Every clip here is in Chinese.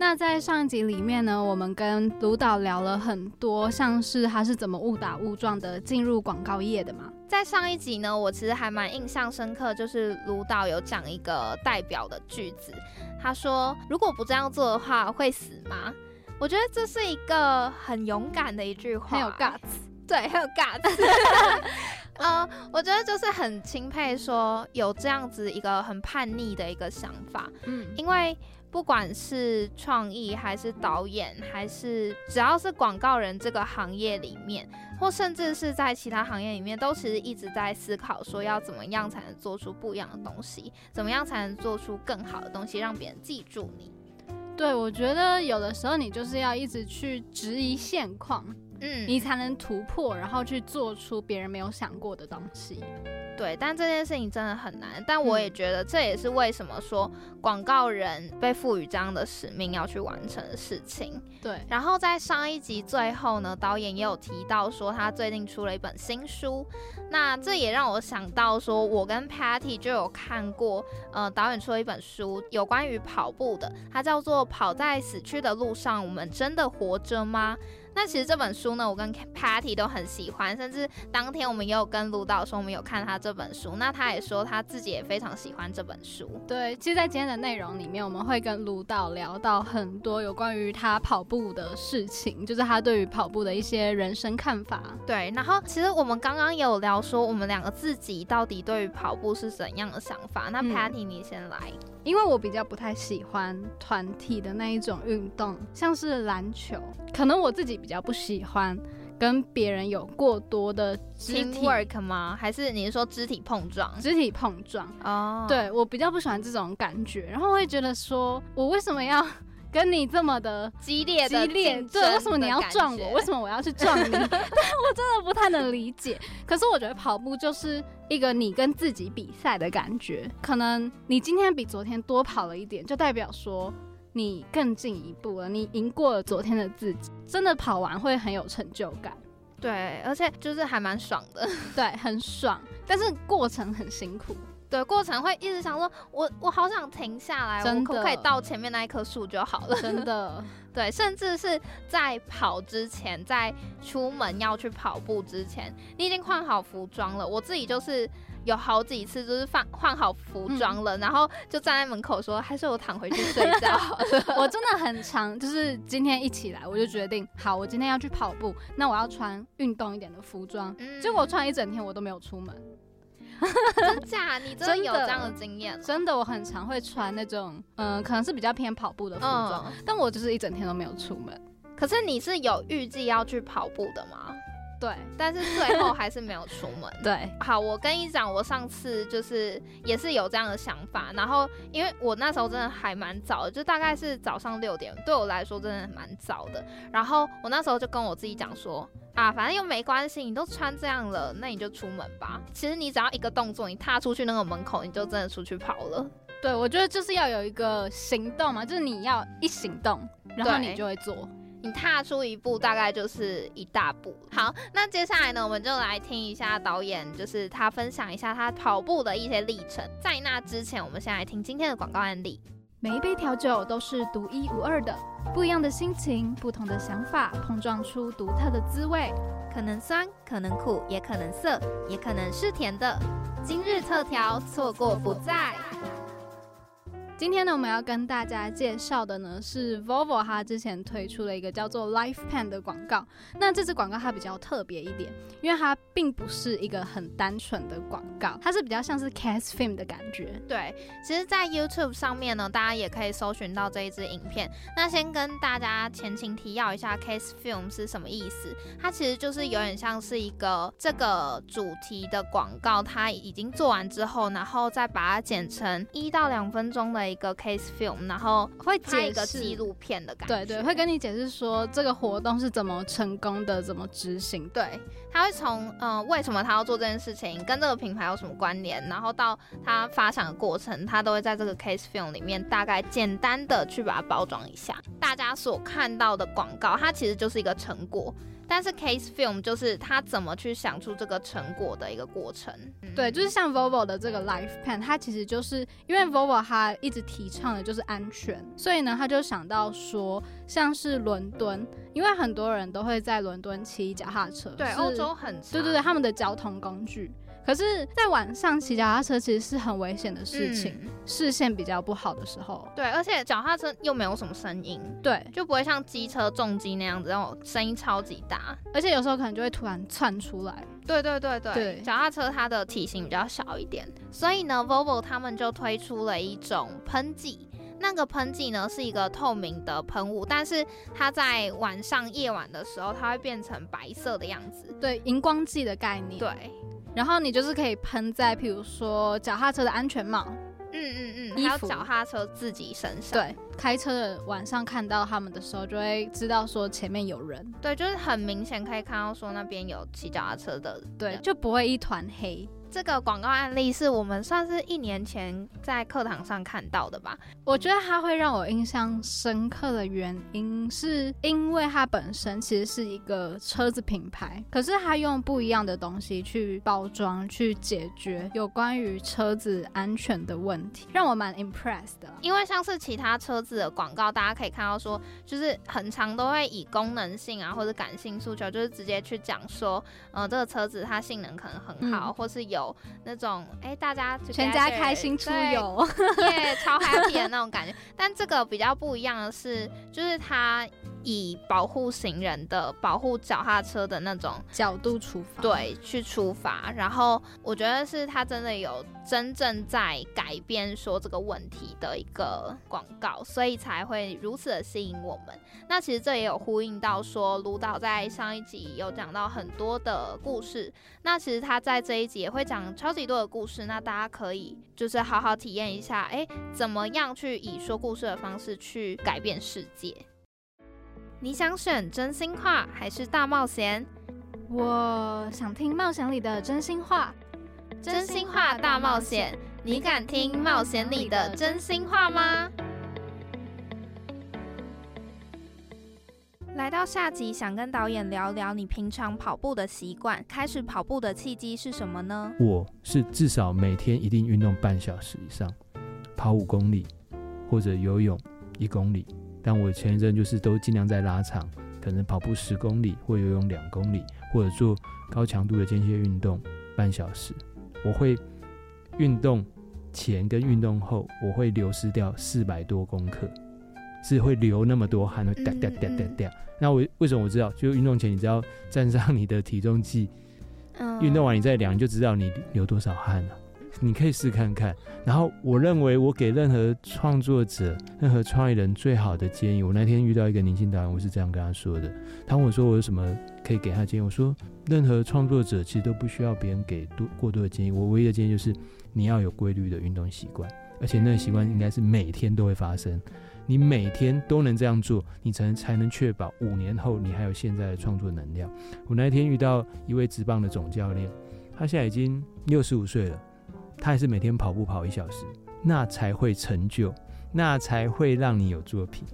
那在上一集里面呢，我们跟卢导聊了很多，像是他是怎么误打误撞的进入广告业的嘛。在上一集呢，我其实还蛮印象深刻，就是卢导有讲一个代表的句子，他说：“如果不这样做的话，会死吗？”我觉得这是一个很勇敢的一句话，很有 guts，对，很有 guts。呃，我觉得就是很钦佩，说有这样子一个很叛逆的一个想法，嗯，因为不管是创意还是导演，还是只要是广告人这个行业里面，或甚至是在其他行业里面，都其实一直在思考说要怎么样才能做出不一样的东西，怎么样才能做出更好的东西，让别人记住你。对，我觉得有的时候你就是要一直去质疑现况。嗯，你才能突破，然后去做出别人没有想过的东西。对，但这件事情真的很难。但我也觉得这也是为什么说广告人被赋予这样的使命要去完成的事情。对。然后在上一集最后呢，导演也有提到说他最近出了一本新书。那这也让我想到说，我跟 Patty 就有看过，呃，导演出了一本书，有关于跑步的，它叫做《跑在死去的路上，我们真的活着吗》。那其实这本书呢，我跟 Patty 都很喜欢，甚至当天我们也有跟卢导说我们有看他这本书，那他也说他自己也非常喜欢这本书。对，其实，在今天的内容里面，我们会跟卢导聊到很多有关于他跑步的事情，就是他对于跑步的一些人生看法。对，然后其实我们刚刚也有聊说，我们两个自己到底对于跑步是怎样的想法。那 Patty 你先来，因为我比较不太喜欢团体的那一种运动，像是篮球，可能我自己。比较不喜欢跟别人有过多的肢体 work 吗？还是你是说肢体碰撞？肢体碰撞哦，对我比较不喜欢这种感觉，然后会觉得说，我为什么要跟你这么的激烈激烈？对，为什么你要撞我？为什么我要去撞你？对我真的不太能理解。可是我觉得跑步就是一个你跟自己比赛的感觉，可能你今天比昨天多跑了一点，就代表说。你更进一步了，你赢过了昨天的自己，真的跑完会很有成就感，对，而且就是还蛮爽的，对，很爽，但是过程很辛苦，对，过程会一直想说，我我好想停下来，我可不可以到前面那一棵树就好了，真的，对，甚至是在跑之前，在出门要去跑步之前，你已经换好服装了，我自己就是。有好几次就是换换好服装了，然后就站在门口说：“还是我躺回去睡觉。”我真的很长，就是今天一起来，我就决定好，我今天要去跑步，那我要穿运动一点的服装。结果我穿一整天，我都没有出门。真假？你真的有这样的经验？真的，我很常会穿那种，嗯，可能是比较偏跑步的服装，但我就是一整天都没有出门。可是你是有预计要去跑步的吗？对，但是最后还是没有出门。对，好，我跟你讲，我上次就是也是有这样的想法，然后因为我那时候真的还蛮早的，就大概是早上六点，对我来说真的蛮早的。然后我那时候就跟我自己讲说，啊，反正又没关系，你都穿这样了，那你就出门吧。其实你只要一个动作，你踏出去那个门口，你就真的出去跑了。对，我觉得就是要有一个行动嘛，就是你要一行动，然后你就会做。你踏出一步，大概就是一大步。好，那接下来呢，我们就来听一下导演，就是他分享一下他跑步的一些历程。在那之前，我们先来听今天的广告案例。每一杯调酒都是独一无二的，不一样的心情，不同的想法，碰撞出独特的滋味。可能酸，可能苦，也可能涩，也可能是甜的。今日特调，错过不再。今天呢，我们要跟大家介绍的呢是 Volvo，它之前推出了一个叫做 Life Pen 的广告。那这支广告它比较特别一点，因为它并不是一个很单纯的广告，它是比较像是 Cast Film 的感觉。对，其实，在 YouTube 上面呢，大家也可以搜寻到这一支影片。那先跟大家前情提要一下，Cast Film 是什么意思？它其实就是有点像是一个这个主题的广告，它已经做完之后，然后再把它剪成一到两分钟的。了一个 case film，然后会拍一个纪录片的感觉。对对，会跟你解释说这个活动是怎么成功的，怎么执行。对，他会从嗯为什么他要做这件事情，跟这个品牌有什么关联，然后到他发想的过程，他都会在这个 case film 里面大概简单的去把它包装一下。大家所看到的广告，它其实就是一个成果。但是 case film 就是他怎么去想出这个成果的一个过程。对，就是像 Volvo 的这个 Life Pen，它其实就是因为 Volvo 它一直提倡的就是安全，所以呢，他就想到说，像是伦敦，因为很多人都会在伦敦骑脚踏车，对，欧洲很对对对，他们的交通工具。可是，在晚上骑脚踏车其实是很危险的事情，视线比较不好的时候。对，而且脚踏车又没有什么声音，对，就不会像机车重机那样子，那种声音超级大，而且有时候可能就会突然窜出来。对对对。对，脚踏车它的体型比较小一点，所以呢，Volvo 他们就推出了一种喷剂，那个喷剂呢是一个透明的喷雾，但是它在晚上夜晚的时候，它会变成白色的样子，对，荧光剂的概念。对。然后你就是可以喷在，譬如说脚踏车的安全帽，嗯嗯嗯，还有脚踏车自己身上。对，开车的晚上看到他们的时候，就会知道说前面有人。对，就是很明显可以看到说那边有骑脚踏车的，对，就不会一团黑。这个广告案例是我们算是一年前在课堂上看到的吧？我觉得它会让我印象深刻的原因，是因为它本身其实是一个车子品牌，可是它用不一样的东西去包装，去解决有关于车子安全的问题，让我蛮 impressed 的。因为像是其他车子的广告，大家可以看到说，就是很长都会以功能性啊或者感性诉求，就是直接去讲说，呃，这个车子它性能可能很好，或是有。有那种哎，大家全家开心出游，耶，超 happy 的那种感觉。但这个比较不一样的是，就是它以保护行人的、保护脚踏车的那种角度出发，对，去出发。然后我觉得是他真的有真正在改变说这个问题的一个广告，所以才会如此的吸引我们。那其实这也有呼应到说，卢导在上一集有讲到很多的故事。那其实他在这一集也会讲超级多的故事。那大家可以就是好好体验一下，哎，怎么样去以说故事的方式去改变世界？你想选真心话还是大冒险？我想听冒险里的真心话。真心话大冒险，你敢听冒险里的真心话吗？来到下集，想跟导演聊聊你平常跑步的习惯。开始跑步的契机是什么呢？我是至少每天一定运动半小时以上，跑五公里或者游泳一公里。但我前一阵就是都尽量在拉长，可能跑步十公里或游泳两公里，或者做高强度的间歇运动半小时。我会运动前跟运动后，我会流失掉四百多公克。是会流那么多汗，会掉掉掉掉掉。那我为什么我知道？就运动前，你只要站上你的体重计，运动完你再量，你就知道你流多少汗了。你可以试看看。然后我认为，我给任何创作者、任何创意人最好的建议，我那天遇到一个年轻导演，我是这样跟他说的。他问我说：“我有什么可以给他建议？”我说：“任何创作者其实都不需要别人给多过多的建议。我唯一的建议就是，你要有规律的运动习惯，而且那个习惯应该是每天都会发生。”你每天都能这样做，你才能才能确保五年后你还有现在的创作能量。我那天遇到一位职棒的总教练，他现在已经六十五岁了，他还是每天跑步跑一小时，那才会成就，那才会让你有作品。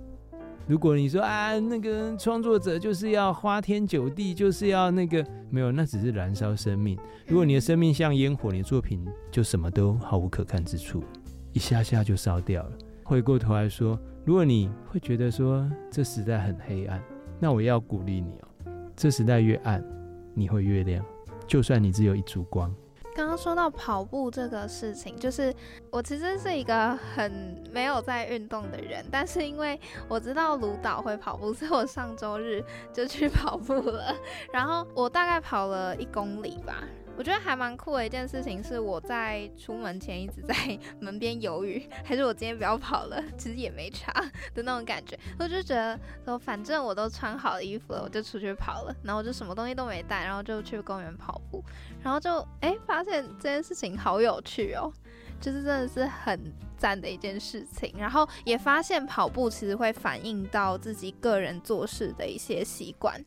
如果你说啊，那个创作者就是要花天酒地，就是要那个没有，那只是燃烧生命。如果你的生命像烟火，你的作品就什么都毫无可看之处，一下下就烧掉了。回过头来说。如果你会觉得说这时代很黑暗，那我要鼓励你哦，这时代越暗，你会越亮。就算你只有一烛光。刚刚说到跑步这个事情，就是我其实是一个很没有在运动的人，但是因为我知道卢导会跑步，所以我上周日就去跑步了。然后我大概跑了一公里吧。我觉得还蛮酷的一件事情是，我在出门前一直在 门边犹豫，还是我今天不要跑了，其实也没差的那种感觉。我就觉得说，反正我都穿好衣服了，我就出去跑了。然后我就什么东西都没带，然后就去公园跑步，然后就哎发现这件事情好有趣哦。就是真的是很赞的一件事情。然后也发现跑步其实会反映到自己个人做事的一些习惯。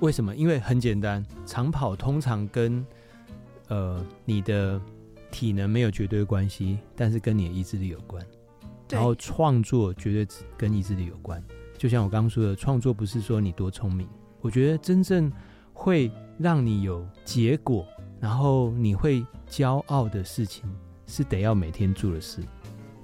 为什么？因为很简单，长跑通常跟呃你的体能没有绝对关系，但是跟你的意志力有关。然后创作绝对跟意志力有关。就像我刚刚说的，创作不是说你多聪明，我觉得真正会让你有结果，然后你会骄傲的事情，是得要每天做的事，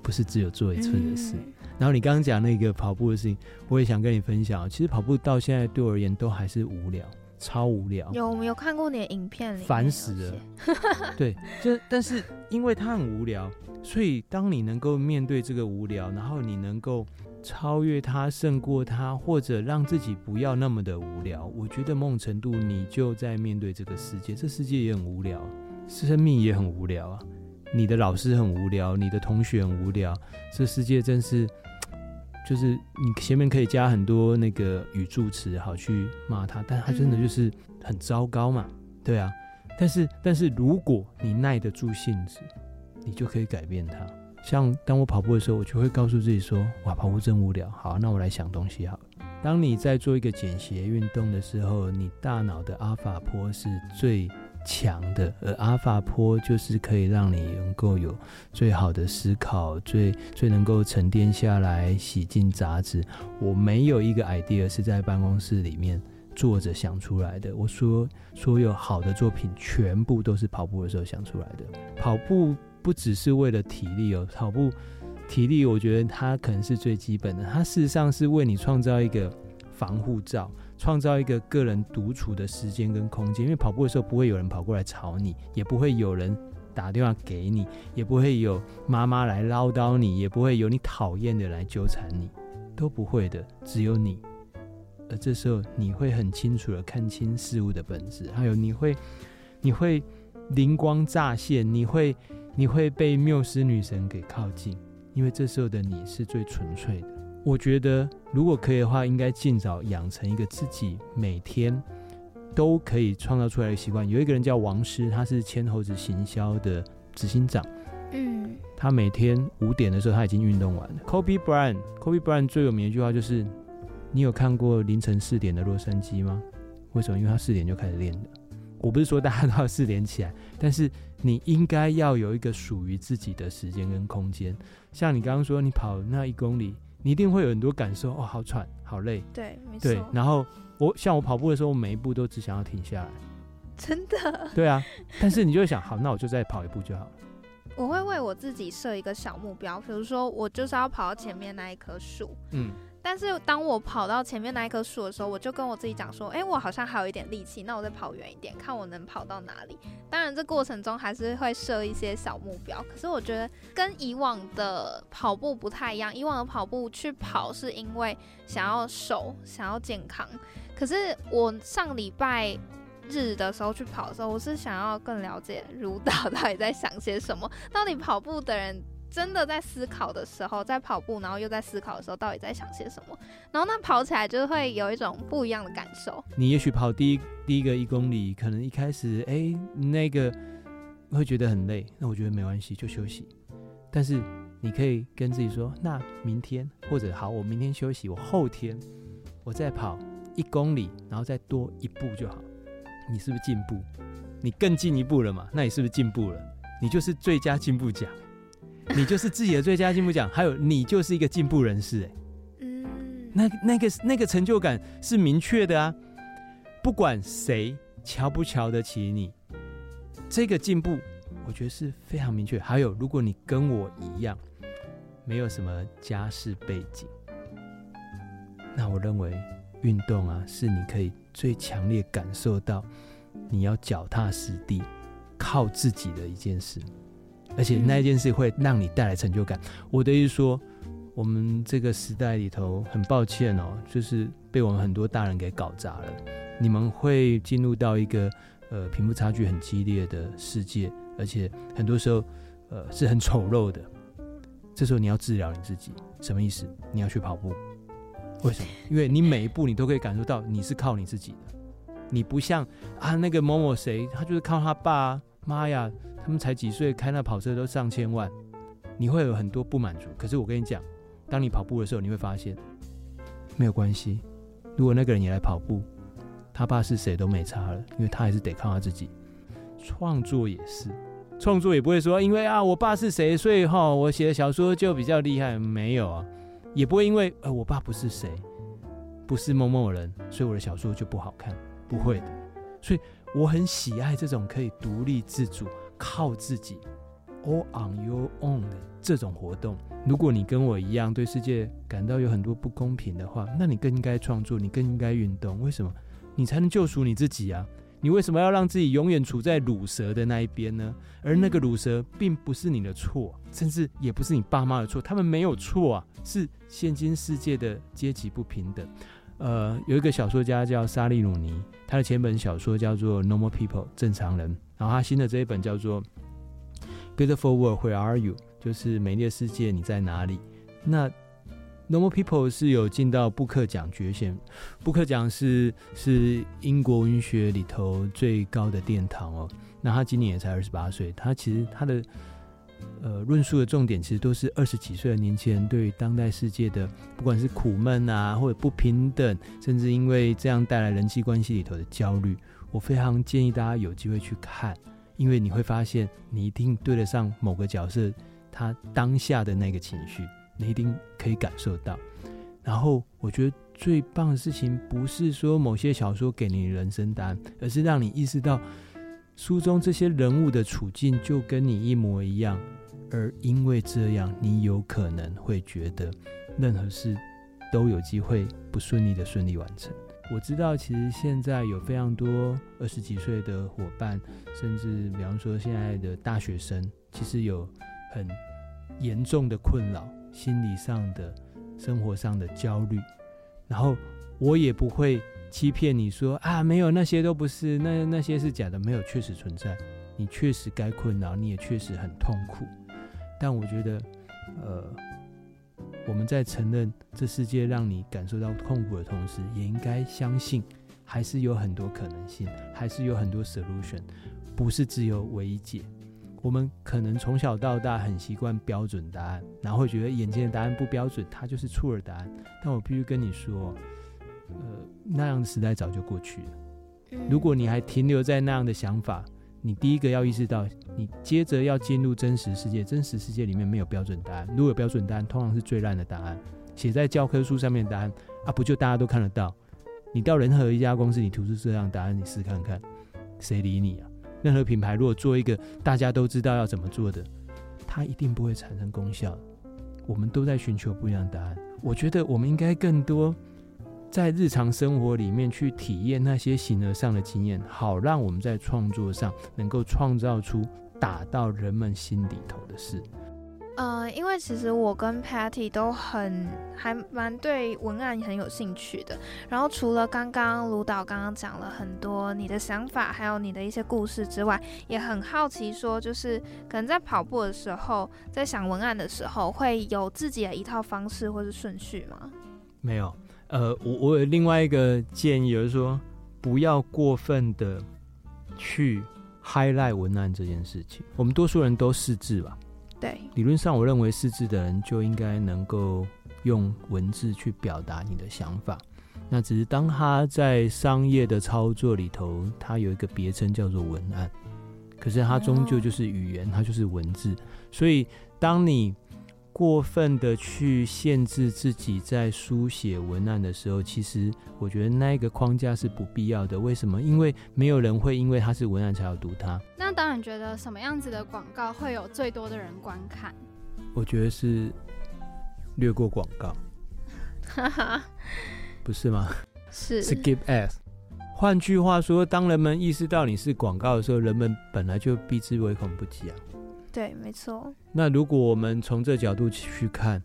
不是只有做一次的事。然后你刚刚讲那个跑步的事情，我也想跟你分享。其实跑步到现在对我而言都还是无聊，超无聊。有我们有看过你的影片，烦死了。对，就但是因为他很无聊，所以当你能够面对这个无聊，然后你能够超越他、胜过他，或者让自己不要那么的无聊，我觉得某种程度你就在面对这个世界。这世界也很无聊，生命也很无聊啊。你的老师很无聊，你的同学很无聊，这世界真是。就是你前面可以加很多那个语助词，好去骂他，但他真的就是很糟糕嘛，对啊。但是，但是如果你耐得住性子，你就可以改变他。像当我跑步的时候，我就会告诉自己说：哇，跑步真无聊。好，那我来想东西好了。当你在做一个简谐运动的时候，你大脑的阿法波是最。强的，而阿法波就是可以让你能够有最好的思考，最最能够沉淀下来，洗净杂质。我没有一个 idea 是在办公室里面坐着想出来的。我说，所有好的作品全部都是跑步的时候想出来的。跑步不只是为了体力哦，跑步体力我觉得它可能是最基本的，它事实上是为你创造一个防护罩。创造一个个人独处的时间跟空间，因为跑步的时候不会有人跑过来吵你，也不会有人打电话给你，也不会有妈妈来唠叨你，也不会有你讨厌的来纠缠你，都不会的，只有你。而这时候你会很清楚的看清事物的本质，还有你会你会灵光乍现，你会你会被缪斯女神给靠近，因为这时候的你是最纯粹的。我觉得，如果可以的话，应该尽早养成一个自己每天都可以创造出来的习惯。有一个人叫王师，他是千猴子行销的执行长。嗯，他每天五点的时候他已经运动完了。Kobe Bryant，Kobe Bryant 最有名的一句话就是：你有看过凌晨四点的洛杉矶吗？为什么？因为他四点就开始练的。我不是说大家都要四点起来，但是你应该要有一个属于自己的时间跟空间。像你刚刚说，你跑那一公里。你一定会有很多感受，哦，好喘，好累。对，没错。对，然后我像我跑步的时候，我每一步都只想要停下来。真的。对啊，但是你就会想，好，那我就再跑一步就好。我会为我自己设一个小目标，比如说我就是要跑到前面那一棵树。嗯。但是当我跑到前面那一棵树的时候，我就跟我自己讲说：“哎，我好像还有一点力气，那我再跑远一点，看我能跑到哪里。”当然，这过程中还是会设一些小目标。可是我觉得跟以往的跑步不太一样，以往的跑步去跑是因为想要瘦、想要健康。可是我上礼拜日的时候去跑的时候，我是想要更了解儒导 到底在想些什么，到底跑步的人。真的在思考的时候，在跑步，然后又在思考的时候，到底在想些什么？然后那跑起来就会有一种不一样的感受。你也许跑第一第一个一公里，可能一开始哎那个会觉得很累，那我觉得没关系，就休息。但是你可以跟自己说，那明天或者好，我明天休息，我后天我再跑一公里，然后再多一步就好。你是不是进步？你更进一步了嘛？那你是不是进步了？你就是最佳进步奖。你就是自己的最佳进步奖，还有你就是一个进步人士，哎，嗯，那那个那个成就感是明确的啊，不管谁瞧不瞧得起你，这个进步我觉得是非常明确。还有，如果你跟我一样，没有什么家世背景，那我认为运动啊，是你可以最强烈感受到你要脚踏实地，靠自己的一件事。而且那一件事会让你带来成就感。我的意思说，我们这个时代里头，很抱歉哦，就是被我们很多大人给搞砸了。你们会进入到一个呃贫富差距很激烈的世界，而且很多时候呃是很丑陋的。这时候你要治疗你自己，什么意思？你要去跑步。为什么？因为你每一步你都可以感受到你是靠你自己的。你不像啊那个某某谁，他就是靠他爸妈呀。他们才几岁，开那跑车都上千万，你会有很多不满足。可是我跟你讲，当你跑步的时候，你会发现没有关系。如果那个人也来跑步，他爸是谁都没差了，因为他还是得靠他自己。创作也是，创作也不会说，因为啊，我爸是谁，所以哈，我写的小说就比较厉害。没有啊，也不会因为呃，我爸不是谁，不是某某人，所以我的小说就不好看，不会的。所以我很喜爱这种可以独立自主。靠自己，all on your own 的这种活动，如果你跟我一样对世界感到有很多不公平的话，那你更应该创作，你更应该运动。为什么？你才能救赎你自己啊！你为什么要让自己永远处在乳蛇的那一边呢？而那个乳蛇并不是你的错，甚至也不是你爸妈的错，他们没有错啊，是现今世界的阶级不平等。呃，有一个小说家叫沙利鲁尼，他的前本小说叫做《Normal People》正常人。然后他新的这一本叫做《Beautiful World Where Are You》，就是美丽的世界你在哪里？那《Normal People》是有进到布克奖决选，布克奖是是英国文学里头最高的殿堂哦。那他今年也才二十八岁，他其实他的呃论述的重点其实都是二十几岁的年轻人对于当代世界的不管是苦闷啊，或者不平等，甚至因为这样带来人际关系里头的焦虑。我非常建议大家有机会去看，因为你会发现你一定对得上某个角色他当下的那个情绪，你一定可以感受到。然后我觉得最棒的事情不是说某些小说给你人生答案，而是让你意识到书中这些人物的处境就跟你一模一样，而因为这样，你有可能会觉得任何事都有机会不顺利的顺利完成。我知道，其实现在有非常多二十几岁的伙伴，甚至比方说现在的大学生，其实有很严重的困扰，心理上的、生活上的焦虑。然后我也不会欺骗你说啊，没有那些都不是，那那些是假的，没有，确实存在。你确实该困扰，你也确实很痛苦。但我觉得，呃。我们在承认这世界让你感受到痛苦的同时，也应该相信，还是有很多可能性，还是有很多 solution，不是只有唯一解。我们可能从小到大很习惯标准答案，然后会觉得眼前的答案不标准，它就是错的答案。但我必须跟你说，呃，那样的时代早就过去了。如果你还停留在那样的想法，你第一个要意识到，你接着要进入真实世界。真实世界里面没有标准答案，如果有标准答案，通常是最烂的答案，写在教科书上面的答案啊，不就大家都看得到？你到任何一家公司，你吐出这样答案，你试看看，谁理你啊？任何品牌如果做一个大家都知道要怎么做的，它一定不会产生功效。我们都在寻求不一样的答案。我觉得我们应该更多。在日常生活里面去体验那些形而上的经验，好让我们在创作上能够创造出打到人们心里头的事。呃，因为其实我跟 Patty 都很还蛮对文案很有兴趣的。然后除了刚刚卢导刚刚讲了很多你的想法，还有你的一些故事之外，也很好奇说，就是可能在跑步的时候，在想文案的时候，会有自己的一套方式或是顺序吗？没有。呃，我我有另外一个建议，就是说不要过分的去 highlight 文案这件事情。我们多数人都识字吧？对。理论上，我认为识字的人就应该能够用文字去表达你的想法。那只是当他在商业的操作里头，他有一个别称叫做文案，可是它终究就是语言，它就是文字。所以当你过分的去限制自己在书写文案的时候，其实我觉得那一个框架是不必要的。为什么？因为没有人会因为它是文案才要读它。那当然，觉得什么样子的广告会有最多的人观看？我觉得是略过广告，不是吗？是 skip ads。换句话说，当人们意识到你是广告的时候，人们本来就避之唯恐不及啊。对，没错。那如果我们从这角度去看，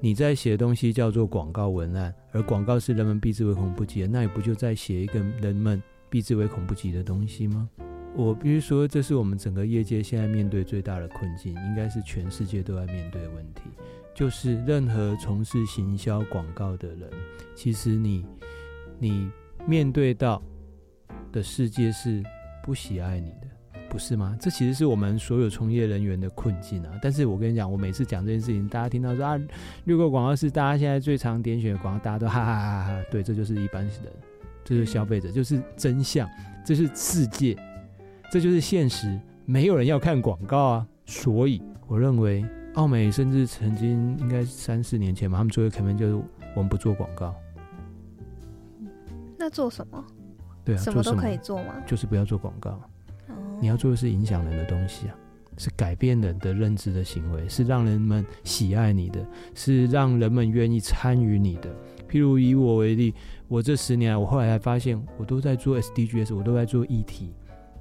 你在写的东西叫做广告文案，而广告是人们避之唯恐不及的，那你不就在写一个人们避之唯恐不及的东西吗？我必须说，这是我们整个业界现在面对最大的困境，应该是全世界都在面对的问题。就是任何从事行销广告的人，其实你你面对到的世界是不喜爱你的。不是吗？这其实是我们所有从业人员的困境啊。但是我跟你讲，我每次讲这件事情，大家听到说啊，绿购广告是大家现在最常点选的广告，大家都哈哈哈哈。对，这就是一般人，这就是消费者，就是真相，这是世界，这就是现实。没有人要看广告啊，所以我认为，奥美甚至曾经应该三四年前嘛，他们做一个 campaign 就是我们不做广告。那做什么？对啊，什么都可以做吗？就是不要做广告。你要做的是影响人的东西啊，是改变人的认知的行为，是让人们喜爱你的，是让人们愿意参与你的。譬如以我为例，我这十年来，我后来才发现，我都在做 SDGs，我都在做议题。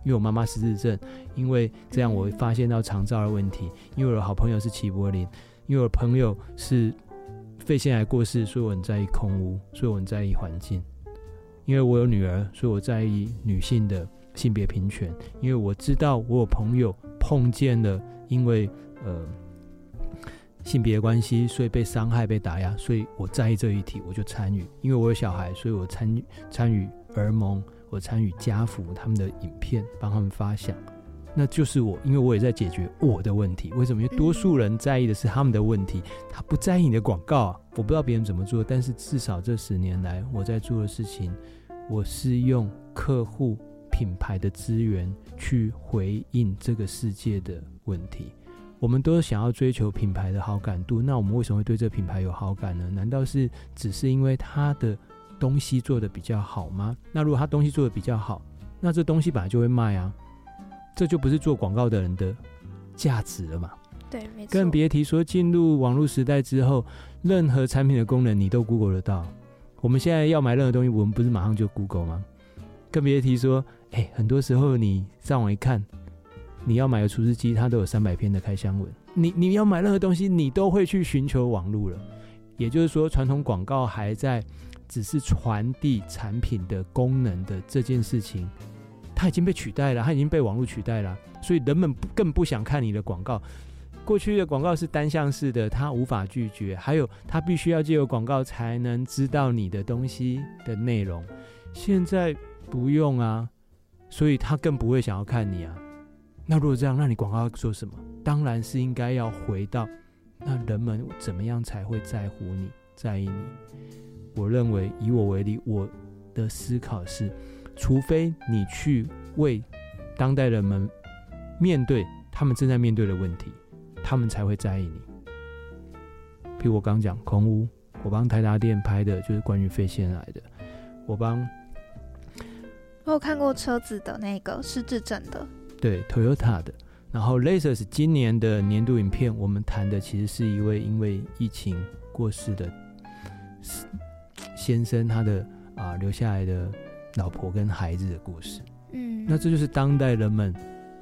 因为我妈妈失智症，因为这样我发现到肠道的问题。因为我的好朋友是齐柏林，因为我的朋友是肺腺癌过世，所以我很在意空屋，所以我很在意环境。因为我有女儿，所以我在意女性的性别平权。因为我知道我有朋友碰见了，因为呃性别关系，所以被伤害、被打压，所以我在意这一题，我就参与。因为我有小孩，所以我参与参与儿盟。我参与家福他们的影片，帮他们发想，那就是我，因为我也在解决我的问题。为什么？因为多数人在意的是他们的问题，他不在意你的广告啊。我不知道别人怎么做，但是至少这十年来我在做的事情，我是用客户品牌的资源去回应这个世界的问题。我们都想要追求品牌的好感度，那我们为什么会对这品牌有好感呢？难道是只是因为它的？东西做的比较好吗？那如果他东西做的比较好，那这东西本来就会卖啊，这就不是做广告的人的价值了嘛？对，没错。更别提说进入网络时代之后，任何产品的功能你都 Google 得到。我们现在要买任何东西，我们不是马上就 Google 吗？更别提说，哎，很多时候你上网一看，你要买个厨师机，它都有三百篇的开箱文。你你要买任何东西，你都会去寻求网络了。也就是说，传统广告还在。只是传递产品的功能的这件事情，它已经被取代了，它已经被网络取代了，所以人们更不想看你的广告。过去的广告是单向式的，它无法拒绝，还有它必须要借由广告才能知道你的东西的内容。现在不用啊，所以他更不会想要看你啊。那如果这样，那你广告要做什么？当然是应该要回到那人们怎么样才会在乎你，在意你。我认为，以我为例，我的思考是：除非你去为当代人们面对他们正在面对的问题，他们才会在意你。比如我刚讲空屋，我帮台达店拍的就是关于肺腺癌的。我帮我有看过车子的那个失智症的，对，Toyota 的。然后 Lasers 今年的年度影片，我们谈的其实是一位因为疫情过世的。先生他的啊留下来的老婆跟孩子的故事，嗯，那这就是当代人们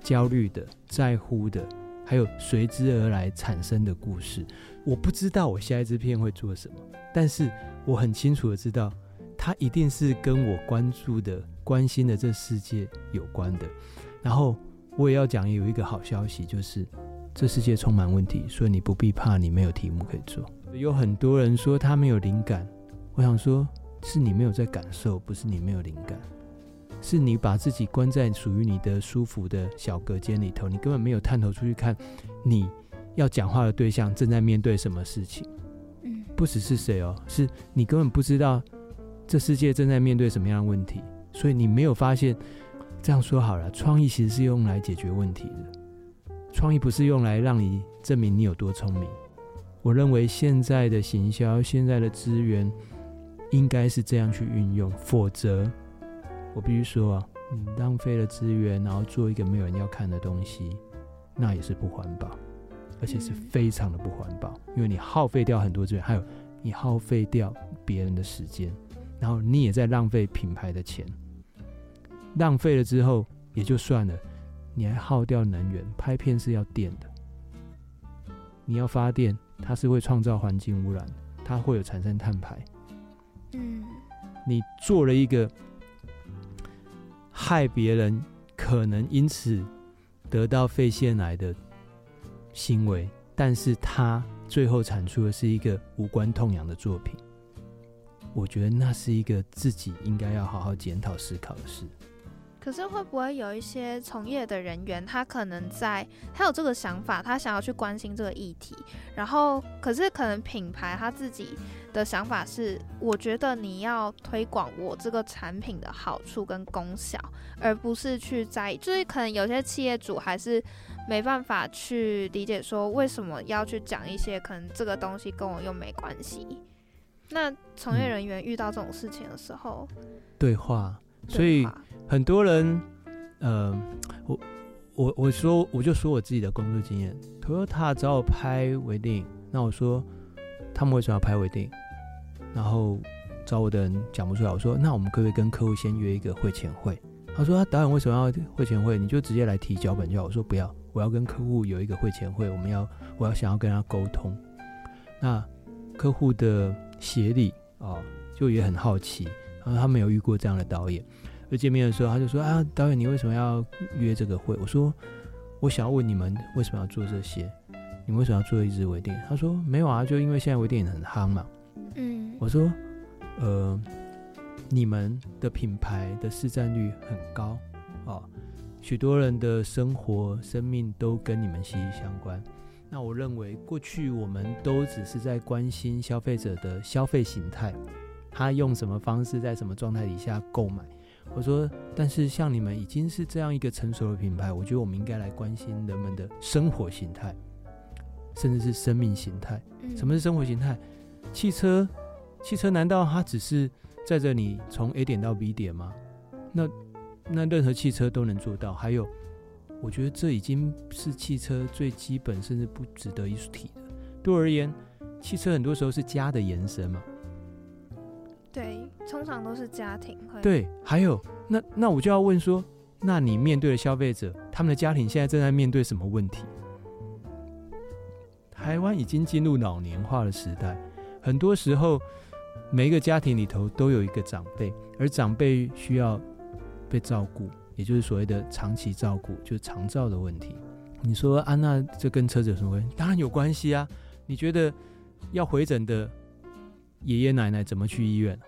焦虑的、在乎的，还有随之而来产生的故事。我不知道我下一支片会做什么，但是我很清楚的知道，它一定是跟我关注的、关心的这世界有关的。然后我也要讲有一个好消息，就是这世界充满问题，所以你不必怕你没有题目可以做。有很多人说他没有灵感。我想说，是你没有在感受，不是你没有灵感，是你把自己关在属于你的舒服的小隔间里头，你根本没有探头出去看，你要讲话的对象正在面对什么事情。嗯，不只是谁哦，是你根本不知道这世界正在面对什么样的问题，所以你没有发现。这样说好了，创意其实是用来解决问题的，创意不是用来让你证明你有多聪明。我认为现在的行销，现在的资源。应该是这样去运用，否则我必须说啊，你浪费了资源，然后做一个没有人要看的东西，那也是不环保，而且是非常的不环保，因为你耗费掉很多资源，还有你耗费掉别人的时间，然后你也在浪费品牌的钱，浪费了之后也就算了，你还耗掉能源，拍片是要电的，你要发电，它是会创造环境污染，它会有产生碳排。嗯，你做了一个害别人可能因此得到肺腺癌的行为，但是他最后产出的是一个无关痛痒的作品。我觉得那是一个自己应该要好好检讨思考的事。可是会不会有一些从业的人员，他可能在他有这个想法，他想要去关心这个议题，然后可是可能品牌他自己的想法是，我觉得你要推广我这个产品的好处跟功效，而不是去在意，就是可能有些企业主还是没办法去理解说为什么要去讲一些可能这个东西跟我又没关系。那从业人员遇到这种事情的时候，对话，所以。很多人，呃，我我我说我就说我自己的工作经验，Toyota 找我拍微电影，那我说他们为什么要拍微电影？然后找我的人讲不出来，我说那我们可不可以跟客户先约一个会前会？他说他导演为什么要会前会？你就直接来提脚本就好。我说不要，我要跟客户有一个会前会，我们要我要想要跟他沟通。那客户的协理啊，就也很好奇，然后他没有遇过这样的导演。就见面的时候，他就说：“啊，导演，你为什么要约这个会？”我说：“我想要问你们为什么要做这些？你们为什么要做一支微电影？”他说：“没有啊，就因为现在微电影很夯嘛。”嗯，我说：“呃，你们的品牌的市占率很高哦，许多人的生活、生命都跟你们息息相关。那我认为，过去我们都只是在关心消费者的消费形态，他用什么方式，在什么状态底下购买。”我说，但是像你们已经是这样一个成熟的品牌，我觉得我们应该来关心人们的生活形态，甚至是生命形态。什么是生活形态？汽车，汽车难道它只是载着你从 A 点到 B 点吗？那那任何汽车都能做到。还有，我觉得这已经是汽车最基本，甚至不值得一提的。对我而言，汽车很多时候是家的延伸嘛。对，通常都是家庭会。对，还有那那我就要问说，那你面对的消费者，他们的家庭现在正在面对什么问题？台湾已经进入老年化的时代，很多时候每一个家庭里头都有一个长辈，而长辈需要被照顾，也就是所谓的长期照顾，就是长照的问题。你说安娜这跟车子有什么关系？当然有关系啊！你觉得要回诊的？爷爷奶奶怎么去医院？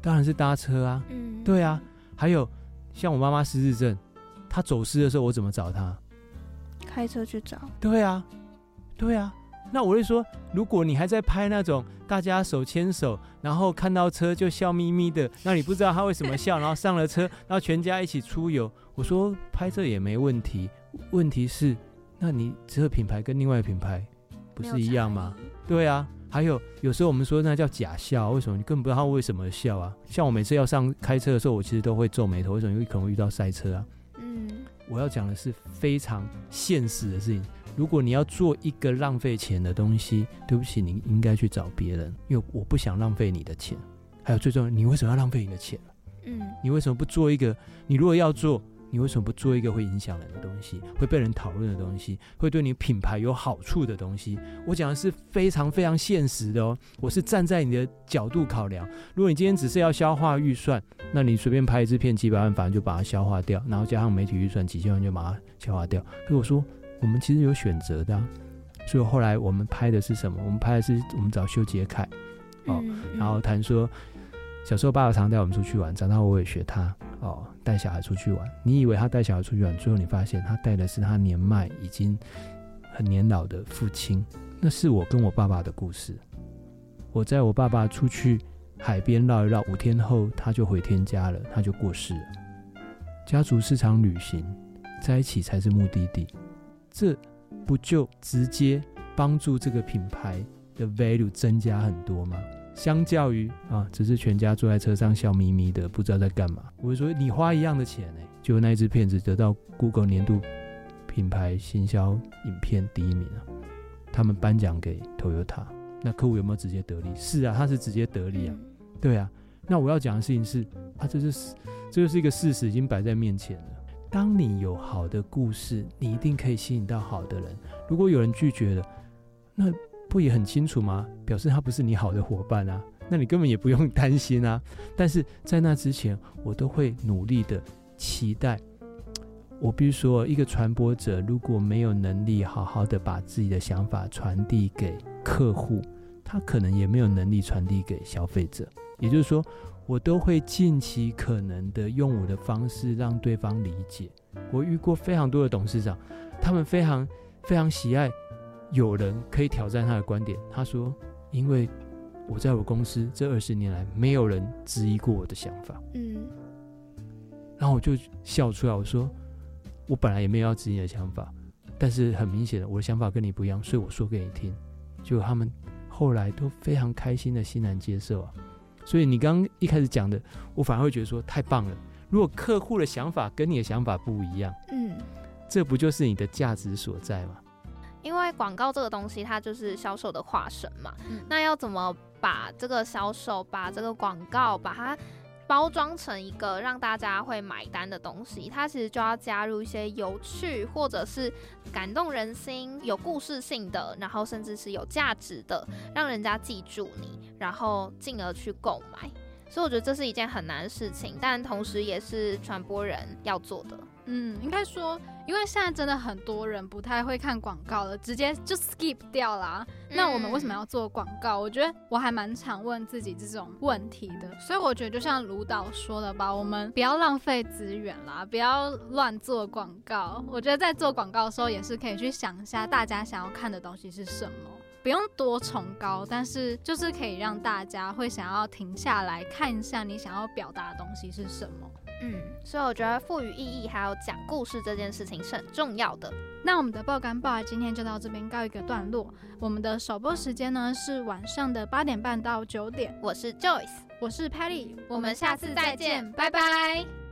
当然是搭车啊。嗯，对啊。还有像我妈妈失智症，她走失的时候，我怎么找她？开车去找。对啊，对啊。那我就说，如果你还在拍那种大家手牵手，然后看到车就笑眯眯的，那你不知道他为什么笑，然后上了车，然后全家一起出游。我说拍这也没问题，问题是，那你这个品牌跟另外品牌不是一样吗？对啊。还有，有时候我们说那叫假笑，为什么？你根本不知道他为什么笑啊？像我每次要上开车的时候，我其实都会皱眉头，为什么？因为可能会遇到塞车啊。嗯，我要讲的是非常现实的事情。如果你要做一个浪费钱的东西，对不起，你应该去找别人，因为我不想浪费你的钱。还有最重要，你为什么要浪费你的钱？嗯，你为什么不做一个？你如果要做。你为什么不做一个会影响人的东西，会被人讨论的东西，会对你品牌有好处的东西？我讲的是非常非常现实的哦。我是站在你的角度考量。如果你今天只是要消化预算，那你随便拍一支片几百万，反正就把它消化掉，然后加上媒体预算几千万就把它消化掉。可我说，我们其实有选择的。所以后来我们拍的是什么？我们拍的是我们找修杰楷哦，然后谈说小时候爸爸常带我们出去玩，长大后我也学他哦。带小孩出去玩，你以为他带小孩出去玩，最后你发现他带的是他年迈、已经很年老的父亲。那是我跟我爸爸的故事。我在我爸爸出去海边绕一绕，五天后他就回天家了，他就过世了。家族是场旅行，在一起才是目的地。这不就直接帮助这个品牌的 value 增加很多吗？相较于啊，只是全家坐在车上笑眯眯的，不知道在干嘛。我会说，你花一样的钱呢，就那一只片子得到 Google 年度品牌行销影片第一名啊。他们颁奖给 Toyota，那客户有没有直接得利？是啊，他是直接得利啊。对啊，那我要讲的事情是，啊，这就是这就是一个事实，已经摆在面前了。当你有好的故事，你一定可以吸引到好的人。如果有人拒绝了，那。不也很清楚吗？表示他不是你好的伙伴啊，那你根本也不用担心啊。但是在那之前，我都会努力的期待。我比如说，一个传播者如果没有能力好好的把自己的想法传递给客户，他可能也没有能力传递给消费者。也就是说，我都会尽其可能的用我的方式让对方理解。我遇过非常多的董事长，他们非常非常喜爱有人可以挑战他的观点。他说：“因为我在我公司这二十年来，没有人质疑过我的想法。”嗯，然后我就笑出来，我说：“我本来也没有要质疑你的想法，但是很明显的，我的想法跟你不一样，所以我说给你听。”就他们后来都非常开心的欣然接受啊。所以你刚刚一开始讲的，我反而会觉得说太棒了。如果客户的想法跟你的想法不一样，嗯，这不就是你的价值所在吗？因为广告这个东西，它就是销售的化身嘛。那要怎么把这个销售，把这个广告，把它包装成一个让大家会买单的东西？它其实就要加入一些有趣，或者是感动人心、有故事性的，然后甚至是有价值的，让人家记住你，然后进而去购买。所以我觉得这是一件很难的事情，但同时也是传播人要做的。嗯，应该说，因为现在真的很多人不太会看广告了，直接就 skip 掉啦。那我们为什么要做广告？我觉得我还蛮常问自己这种问题的。所以我觉得就像卢导说的吧，我们不要浪费资源啦，不要乱做广告。我觉得在做广告的时候，也是可以去想一下大家想要看的东西是什么。不用多崇高，但是就是可以让大家会想要停下来看一下你想要表达的东西是什么。嗯，所以我觉得赋予意义还有讲故事这件事情是很重要的。那我们的爆肝报今天就到这边告一个段落。我们的首播时间呢是晚上的八点半到九点。我是 Joyce，我是 Patty，我们下次再见，拜拜。